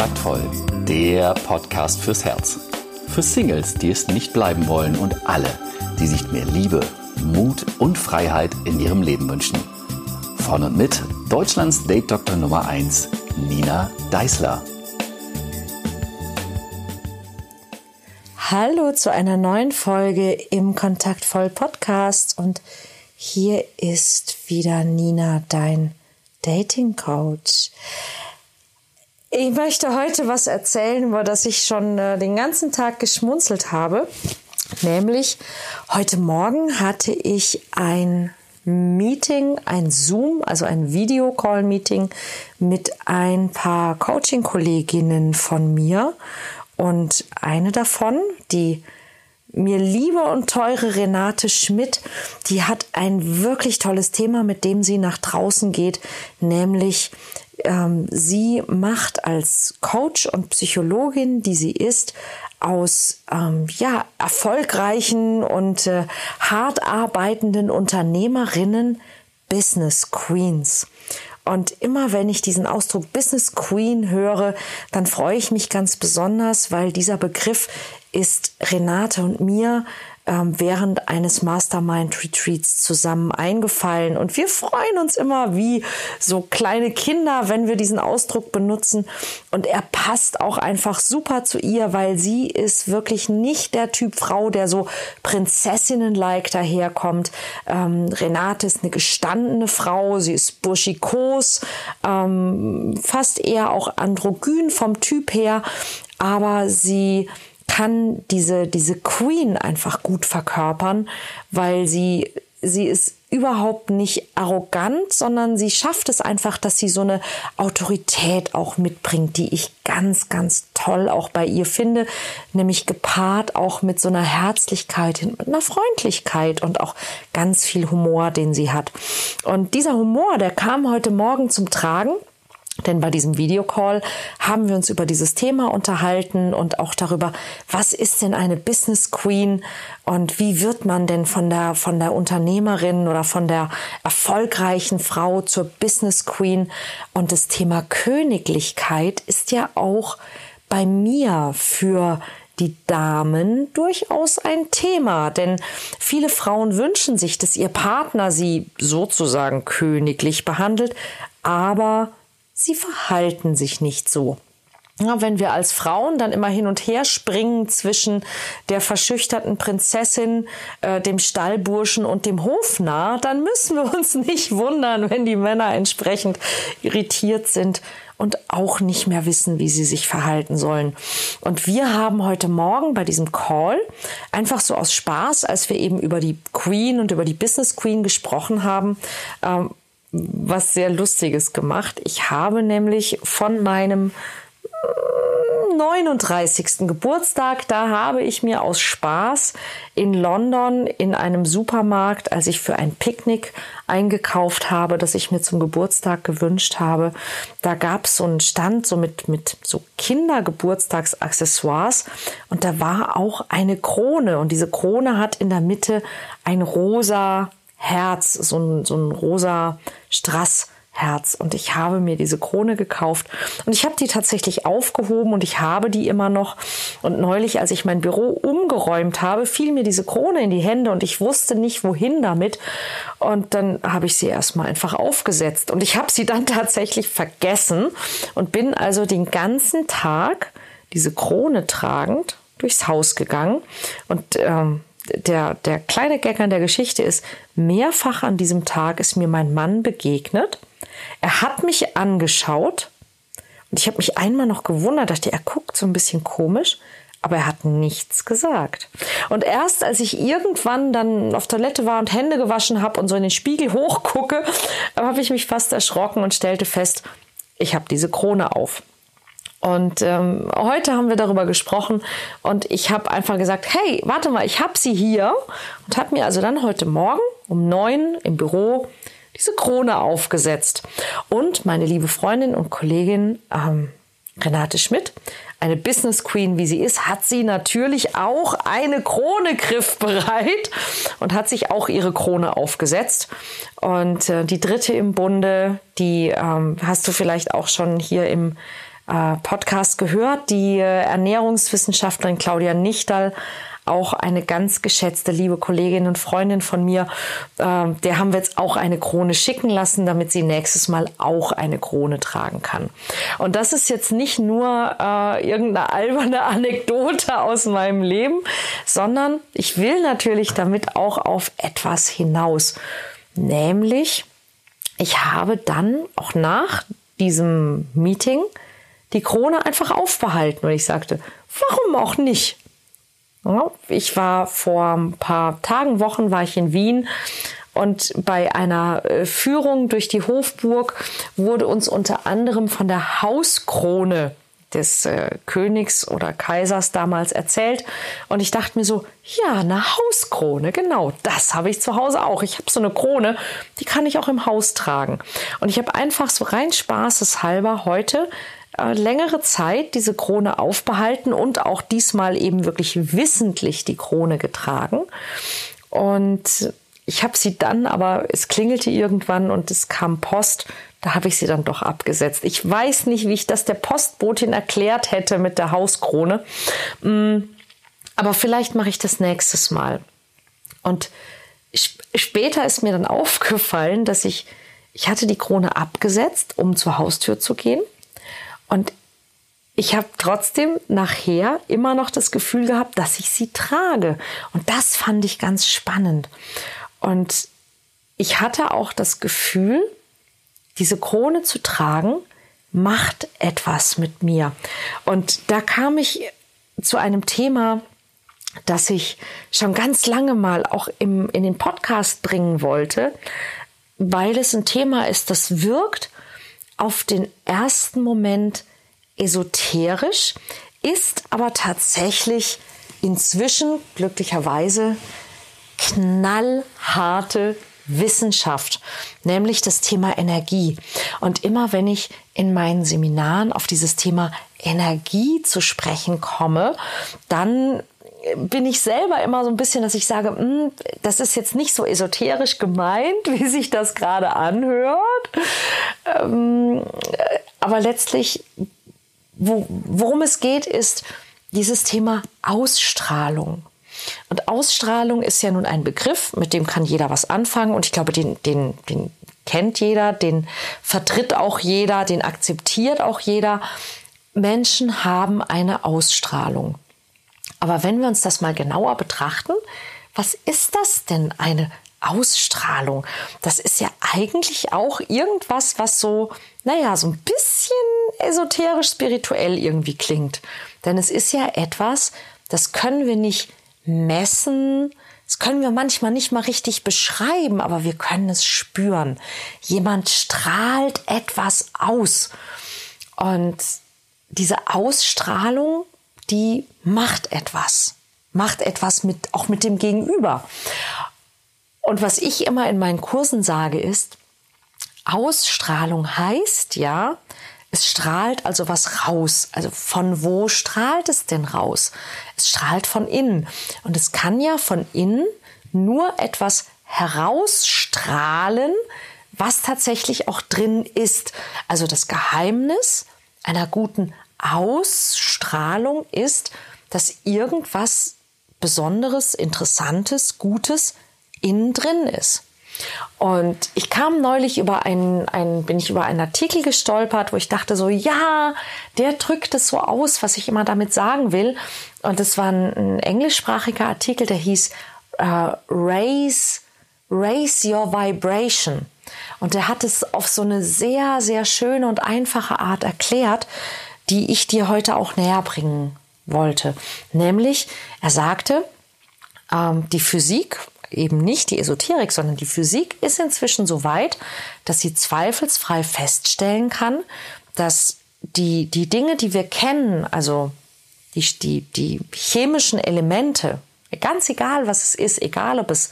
Kontaktvoll, der Podcast fürs Herz. Für Singles, die es nicht bleiben wollen und alle, die sich mehr Liebe, Mut und Freiheit in ihrem Leben wünschen. Von und mit Deutschlands Date Doktor Nummer 1, Nina Deißler. Hallo zu einer neuen Folge im Kontaktvoll Podcast und hier ist wieder Nina, dein Dating Coach. Ich möchte heute was erzählen, über das ich schon äh, den ganzen Tag geschmunzelt habe. Nämlich heute Morgen hatte ich ein Meeting, ein Zoom, also ein Videocall-Meeting mit ein paar Coaching-Kolleginnen von mir. Und eine davon, die mir liebe und teure Renate Schmidt, die hat ein wirklich tolles Thema, mit dem sie nach draußen geht, nämlich ähm, sie macht als Coach und Psychologin, die sie ist, aus ähm, ja erfolgreichen und äh, hart arbeitenden Unternehmerinnen Business Queens. Und immer wenn ich diesen Ausdruck Business Queen höre, dann freue ich mich ganz besonders, weil dieser Begriff ist Renate und mir ähm, während eines Mastermind Retreats zusammen eingefallen. Und wir freuen uns immer wie so kleine Kinder, wenn wir diesen Ausdruck benutzen. Und er passt auch einfach super zu ihr, weil sie ist wirklich nicht der Typ Frau, der so Prinzessinnen-like daherkommt. Ähm, Renate ist eine gestandene Frau, sie ist burschikos, ähm, fast eher auch androgyn vom Typ her, aber sie kann diese, diese Queen einfach gut verkörpern, weil sie, sie ist überhaupt nicht arrogant, sondern sie schafft es einfach, dass sie so eine Autorität auch mitbringt, die ich ganz, ganz toll auch bei ihr finde, nämlich gepaart auch mit so einer Herzlichkeit, mit einer Freundlichkeit und auch ganz viel Humor, den sie hat. Und dieser Humor, der kam heute Morgen zum Tragen denn bei diesem Videocall haben wir uns über dieses Thema unterhalten und auch darüber, was ist denn eine Business Queen und wie wird man denn von der, von der Unternehmerin oder von der erfolgreichen Frau zur Business Queen? Und das Thema Königlichkeit ist ja auch bei mir für die Damen durchaus ein Thema, denn viele Frauen wünschen sich, dass ihr Partner sie sozusagen königlich behandelt, aber sie verhalten sich nicht so. Ja, wenn wir als Frauen dann immer hin und her springen zwischen der verschüchterten Prinzessin, äh, dem Stallburschen und dem Hofnarr, dann müssen wir uns nicht wundern, wenn die Männer entsprechend irritiert sind und auch nicht mehr wissen, wie sie sich verhalten sollen. Und wir haben heute Morgen bei diesem Call einfach so aus Spaß, als wir eben über die Queen und über die Business Queen gesprochen haben, ähm, was sehr Lustiges gemacht. Ich habe nämlich von meinem 39. Geburtstag, da habe ich mir aus Spaß in London in einem Supermarkt, als ich für ein Picknick eingekauft habe, das ich mir zum Geburtstag gewünscht habe, da gab es so einen Stand so mit, mit so Kindergeburtstagsaccessoires und da war auch eine Krone und diese Krone hat in der Mitte ein rosa Herz, so ein, so ein rosa Strassherz. Und ich habe mir diese Krone gekauft und ich habe die tatsächlich aufgehoben und ich habe die immer noch. Und neulich, als ich mein Büro umgeräumt habe, fiel mir diese Krone in die Hände und ich wusste nicht, wohin damit. Und dann habe ich sie erstmal einfach aufgesetzt und ich habe sie dann tatsächlich vergessen und bin also den ganzen Tag diese Krone tragend durchs Haus gegangen und ähm, der, der kleine Gag an der Geschichte ist, mehrfach an diesem Tag ist mir mein Mann begegnet. Er hat mich angeschaut und ich habe mich einmal noch gewundert, dachte, er guckt so ein bisschen komisch, aber er hat nichts gesagt. Und erst als ich irgendwann dann auf Toilette war und Hände gewaschen habe und so in den Spiegel hochgucke, habe ich mich fast erschrocken und stellte fest, ich habe diese Krone auf. Und ähm, heute haben wir darüber gesprochen und ich habe einfach gesagt, hey, warte mal, ich habe sie hier und habe mir also dann heute Morgen um neun im Büro diese Krone aufgesetzt. Und meine liebe Freundin und Kollegin ähm, Renate Schmidt, eine Business Queen, wie sie ist, hat sie natürlich auch eine Krone griffbereit und hat sich auch ihre Krone aufgesetzt. Und äh, die dritte im Bunde, die ähm, hast du vielleicht auch schon hier im äh, Podcast gehört. Die äh, Ernährungswissenschaftlerin Claudia Nichtal auch eine ganz geschätzte, liebe Kollegin und Freundin von mir. Äh, der haben wir jetzt auch eine Krone schicken lassen, damit sie nächstes Mal auch eine Krone tragen kann. Und das ist jetzt nicht nur äh, irgendeine alberne Anekdote aus meinem Leben, sondern ich will natürlich damit auch auf etwas hinaus. Nämlich, ich habe dann auch nach diesem Meeting die Krone einfach aufbehalten, weil ich sagte, warum auch nicht? Ich war vor ein paar Tagen, Wochen war ich in Wien und bei einer äh, Führung durch die Hofburg wurde uns unter anderem von der Hauskrone des äh, Königs oder Kaisers damals erzählt. Und ich dachte mir so, ja, eine Hauskrone, genau, das habe ich zu Hause auch. Ich habe so eine Krone, die kann ich auch im Haus tragen. Und ich habe einfach so rein spaßeshalber heute äh, längere Zeit diese Krone aufbehalten und auch diesmal eben wirklich wissentlich die Krone getragen. Und ich habe sie dann, aber es klingelte irgendwann und es kam Post. Da habe ich sie dann doch abgesetzt. Ich weiß nicht, wie ich das der Postbotin erklärt hätte mit der Hauskrone. Mm, aber vielleicht mache ich das nächstes Mal. Und später ist mir dann aufgefallen, dass ich, ich hatte die Krone abgesetzt, um zur Haustür zu gehen. Und ich habe trotzdem nachher immer noch das Gefühl gehabt, dass ich sie trage. Und das fand ich ganz spannend. Und ich hatte auch das Gefühl, diese Krone zu tragen, macht etwas mit mir. Und da kam ich zu einem Thema, das ich schon ganz lange mal auch im, in den Podcast bringen wollte, weil es ein Thema ist, das wirkt auf den ersten Moment esoterisch, ist aber tatsächlich inzwischen glücklicherweise knallharte Wissenschaft, nämlich das Thema Energie. Und immer wenn ich in meinen Seminaren auf dieses Thema Energie zu sprechen komme, dann bin ich selber immer so ein bisschen, dass ich sage, hm, das ist jetzt nicht so esoterisch gemeint, wie sich das gerade anhört. Ähm, aber letztlich, worum es geht, ist dieses Thema Ausstrahlung. Und Ausstrahlung ist ja nun ein Begriff, mit dem kann jeder was anfangen. Und ich glaube, den, den, den kennt jeder, den vertritt auch jeder, den akzeptiert auch jeder. Menschen haben eine Ausstrahlung. Aber wenn wir uns das mal genauer betrachten, was ist das denn eine Ausstrahlung? Das ist ja eigentlich auch irgendwas, was so, naja, so ein bisschen esoterisch spirituell irgendwie klingt. Denn es ist ja etwas, das können wir nicht messen, das können wir manchmal nicht mal richtig beschreiben, aber wir können es spüren. Jemand strahlt etwas aus. Und diese Ausstrahlung, die macht etwas. Macht etwas mit, auch mit dem Gegenüber. Und was ich immer in meinen Kursen sage ist, Ausstrahlung heißt ja, es strahlt also was raus. Also von wo strahlt es denn raus? Es strahlt von innen. Und es kann ja von innen nur etwas herausstrahlen, was tatsächlich auch drin ist. Also das Geheimnis einer guten Ausstrahlung ist, dass irgendwas Besonderes, Interessantes, Gutes innen drin ist. Und ich kam neulich über einen, einen, bin ich über einen Artikel gestolpert, wo ich dachte so, ja, der drückt es so aus, was ich immer damit sagen will. Und es war ein, ein englischsprachiger Artikel, der hieß uh, Raise, Raise Your Vibration. Und der hat es auf so eine sehr, sehr schöne und einfache Art erklärt, die ich dir heute auch näher bringen wollte. Nämlich, er sagte, ähm, die Physik eben nicht die Esoterik, sondern die Physik ist inzwischen so weit, dass sie zweifelsfrei feststellen kann, dass die, die Dinge, die wir kennen, also die, die, die chemischen Elemente, ganz egal was es ist, egal ob es,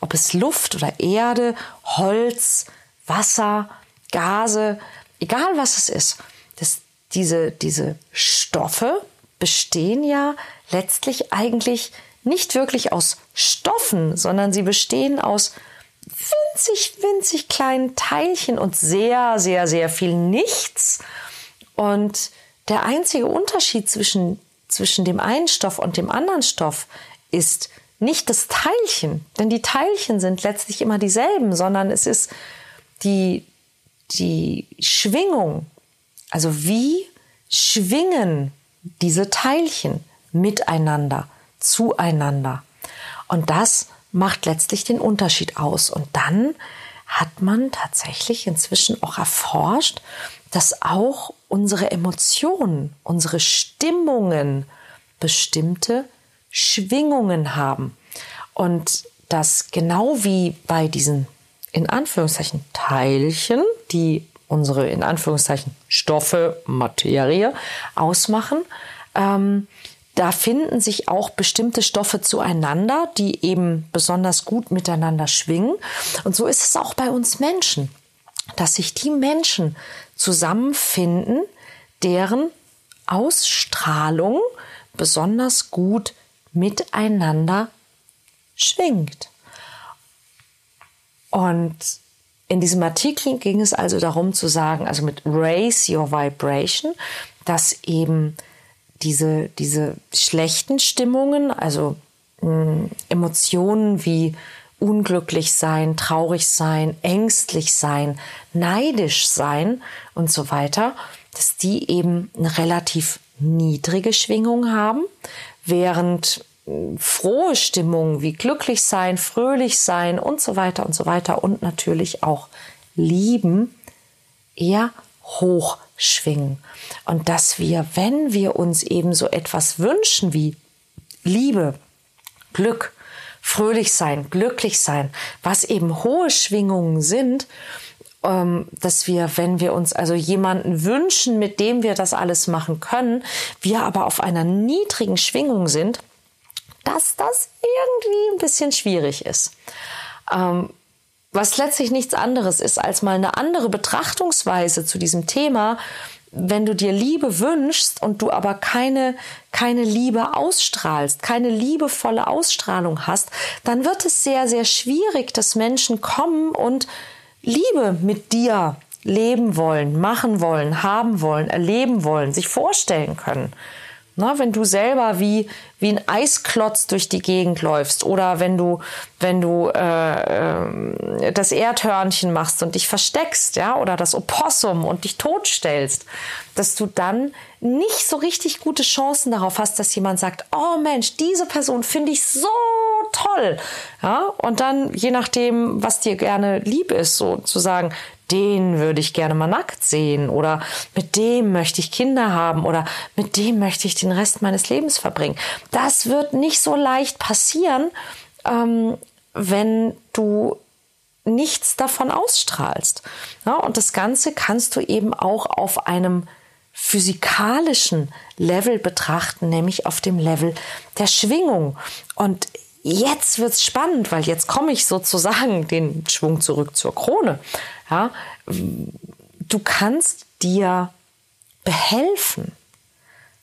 ob es Luft oder Erde, Holz, Wasser, Gase, egal was es ist, dass diese, diese Stoffe bestehen ja letztlich eigentlich nicht wirklich aus Stoffen, sondern sie bestehen aus winzig, winzig kleinen Teilchen und sehr, sehr, sehr viel Nichts. Und der einzige Unterschied zwischen, zwischen dem einen Stoff und dem anderen Stoff ist nicht das Teilchen, denn die Teilchen sind letztlich immer dieselben, sondern es ist die, die Schwingung. Also wie schwingen diese Teilchen miteinander, zueinander. Und das macht letztlich den Unterschied aus. Und dann hat man tatsächlich inzwischen auch erforscht, dass auch unsere Emotionen, unsere Stimmungen bestimmte Schwingungen haben. Und dass genau wie bei diesen in Anführungszeichen Teilchen, die unsere in Anführungszeichen Stoffe, Materie ausmachen, ähm, da finden sich auch bestimmte Stoffe zueinander, die eben besonders gut miteinander schwingen. Und so ist es auch bei uns Menschen, dass sich die Menschen zusammenfinden, deren Ausstrahlung besonders gut miteinander schwingt. Und in diesem Artikel ging es also darum zu sagen, also mit Raise Your Vibration, dass eben diese, diese schlechten Stimmungen, also mh, hm, Emotionen wie unglücklich sein, traurig sein, ängstlich sein, neidisch sein und so weiter, dass die eben eine relativ niedrige Schwingung haben, während frohe Stimmungen wie glücklich sein, fröhlich sein und so weiter und so weiter und natürlich auch lieben eher hoch schwingen. Und dass wir, wenn wir uns eben so etwas wünschen wie Liebe, Glück, fröhlich sein, glücklich sein, was eben hohe Schwingungen sind, ähm, dass wir, wenn wir uns also jemanden wünschen, mit dem wir das alles machen können, wir aber auf einer niedrigen Schwingung sind, dass das irgendwie ein bisschen schwierig ist. Ähm, was letztlich nichts anderes ist als mal eine andere Betrachtungsweise zu diesem Thema. Wenn du dir Liebe wünschst und du aber keine, keine Liebe ausstrahlst, keine liebevolle Ausstrahlung hast, dann wird es sehr, sehr schwierig, dass Menschen kommen und Liebe mit dir leben wollen, machen wollen, haben wollen, erleben wollen, sich vorstellen können. Na, wenn du selber wie, wie ein Eisklotz durch die Gegend läufst oder wenn du, wenn du äh, äh, das Erdhörnchen machst und dich versteckst, ja, oder das Opossum und dich totstellst, dass du dann nicht so richtig gute Chancen darauf hast, dass jemand sagt, oh Mensch, diese Person finde ich so toll. Ja, und dann, je nachdem, was dir gerne lieb ist, so zu sagen, den würde ich gerne mal nackt sehen oder mit dem möchte ich Kinder haben oder mit dem möchte ich den Rest meines Lebens verbringen. Das wird nicht so leicht passieren, ähm, wenn du nichts davon ausstrahlst. Ja, und das Ganze kannst du eben auch auf einem physikalischen Level betrachten, nämlich auf dem Level der Schwingung. Und jetzt wird's spannend, weil jetzt komme ich sozusagen den Schwung zurück zur Krone. Ja, du kannst dir behelfen.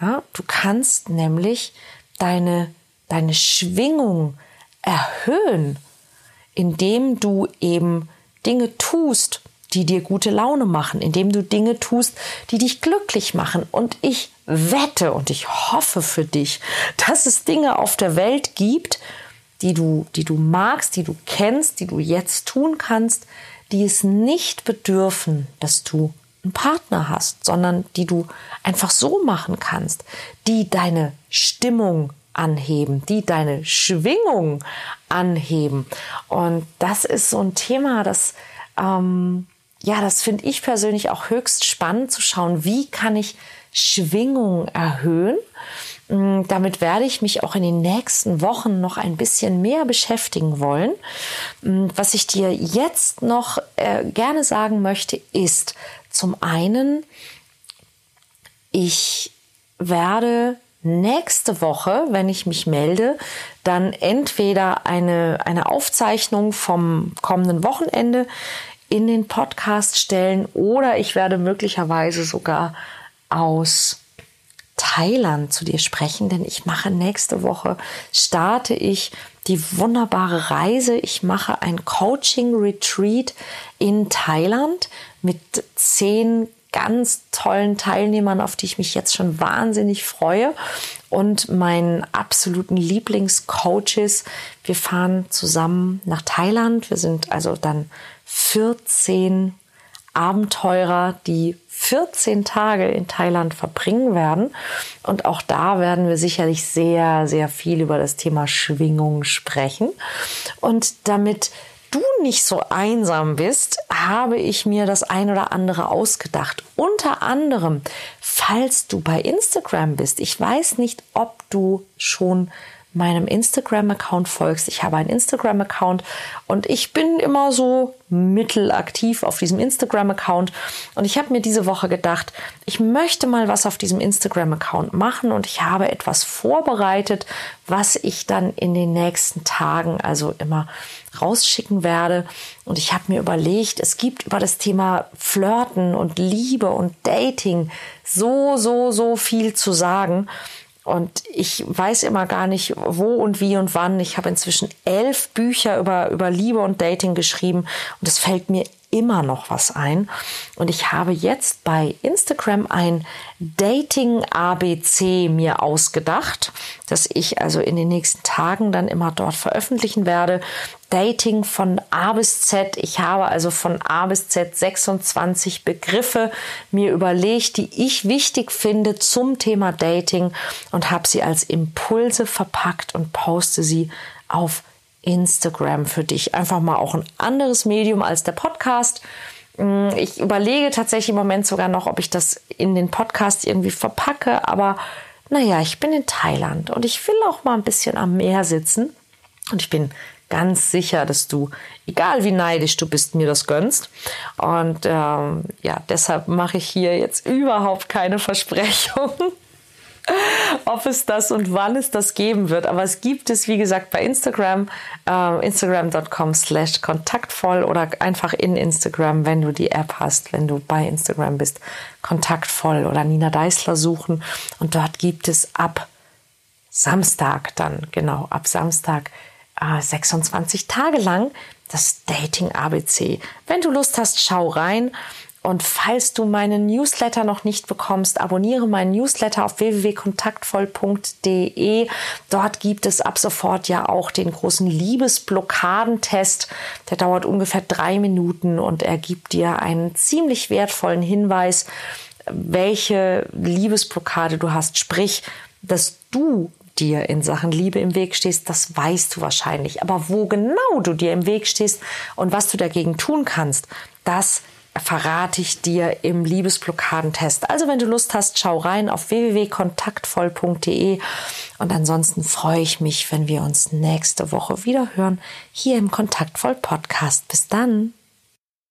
Ja, du kannst nämlich deine, deine Schwingung erhöhen, indem du eben Dinge tust, die dir gute Laune machen, indem du Dinge tust, die dich glücklich machen. Und ich wette und ich hoffe für dich, dass es Dinge auf der Welt gibt, die du, die du magst, die du kennst, die du jetzt tun kannst, die es nicht bedürfen, dass du einen Partner hast, sondern die du einfach so machen kannst, die deine Stimmung anheben, die deine Schwingung anheben. Und das ist so ein Thema, das ähm, ja, das finde ich persönlich auch höchst spannend zu schauen, wie kann ich Schwingung erhöhen. Mm, damit werde ich mich auch in den nächsten Wochen noch ein bisschen mehr beschäftigen wollen. Mm, was ich dir jetzt noch äh, gerne sagen möchte, ist zum einen, ich werde nächste Woche, wenn ich mich melde, dann entweder eine, eine Aufzeichnung vom kommenden Wochenende in den Podcast stellen oder ich werde möglicherweise sogar aus Thailand zu dir sprechen, denn ich mache nächste Woche, starte ich die wunderbare Reise. Ich mache ein Coaching-Retreat in Thailand mit zehn ganz tollen Teilnehmern, auf die ich mich jetzt schon wahnsinnig freue und meinen absoluten Lieblingscoaches. Wir fahren zusammen nach Thailand. Wir sind also dann 14 Abenteurer, die 14 Tage in Thailand verbringen werden. Und auch da werden wir sicherlich sehr, sehr viel über das Thema Schwingung sprechen. Und damit du nicht so einsam bist, habe ich mir das ein oder andere ausgedacht. Unter anderem, falls du bei Instagram bist. Ich weiß nicht, ob du schon meinem Instagram-Account folgst. Ich habe einen Instagram-Account und ich bin immer so mittelaktiv auf diesem Instagram-Account. Und ich habe mir diese Woche gedacht, ich möchte mal was auf diesem Instagram-Account machen und ich habe etwas vorbereitet, was ich dann in den nächsten Tagen also immer rausschicken werde. Und ich habe mir überlegt, es gibt über das Thema Flirten und Liebe und Dating so, so, so viel zu sagen. Und ich weiß immer gar nicht, wo und wie und wann. Ich habe inzwischen elf Bücher über, über Liebe und Dating geschrieben und es fällt mir immer noch was ein. Und ich habe jetzt bei Instagram ein Dating ABC mir ausgedacht, das ich also in den nächsten Tagen dann immer dort veröffentlichen werde. Dating von A bis Z. Ich habe also von A bis Z 26 Begriffe mir überlegt, die ich wichtig finde zum Thema Dating und habe sie als Impulse verpackt und poste sie auf Instagram für dich. Einfach mal auch ein anderes Medium als der Podcast. Mm, ich überlege tatsächlich im Moment sogar noch, ob ich das in den Podcast irgendwie verpacke, aber naja, ich bin in Thailand und ich will auch mal ein bisschen am Meer sitzen und ich bin ganz sicher, dass du, egal wie neidisch du bist, mir das gönnst. Und ähm, ja, deshalb mache ich hier jetzt überhaupt keine Versprechungen ob es das und wann es das geben wird. Aber es gibt es, wie gesagt, bei Instagram, äh, instagram.com slash kontaktvoll oder einfach in Instagram, wenn du die App hast, wenn du bei Instagram bist, kontaktvoll oder Nina Deißler suchen. Und dort gibt es ab Samstag dann, genau, ab Samstag äh, 26 Tage lang das Dating ABC. Wenn du Lust hast, schau rein. Und falls du meinen Newsletter noch nicht bekommst, abonniere meinen Newsletter auf www.kontaktvoll.de. Dort gibt es ab sofort ja auch den großen Liebesblockadentest. Der dauert ungefähr drei Minuten und er gibt dir einen ziemlich wertvollen Hinweis, welche Liebesblockade du hast. Sprich, dass du dir in Sachen Liebe im Weg stehst, das weißt du wahrscheinlich. Aber wo genau du dir im Weg stehst und was du dagegen tun kannst, das verrate ich dir im Liebesblockadentest. Also wenn du Lust hast, schau rein auf www.kontaktvoll.de und ansonsten freue ich mich, wenn wir uns nächste Woche wieder hören hier im Kontaktvoll Podcast. Bis dann.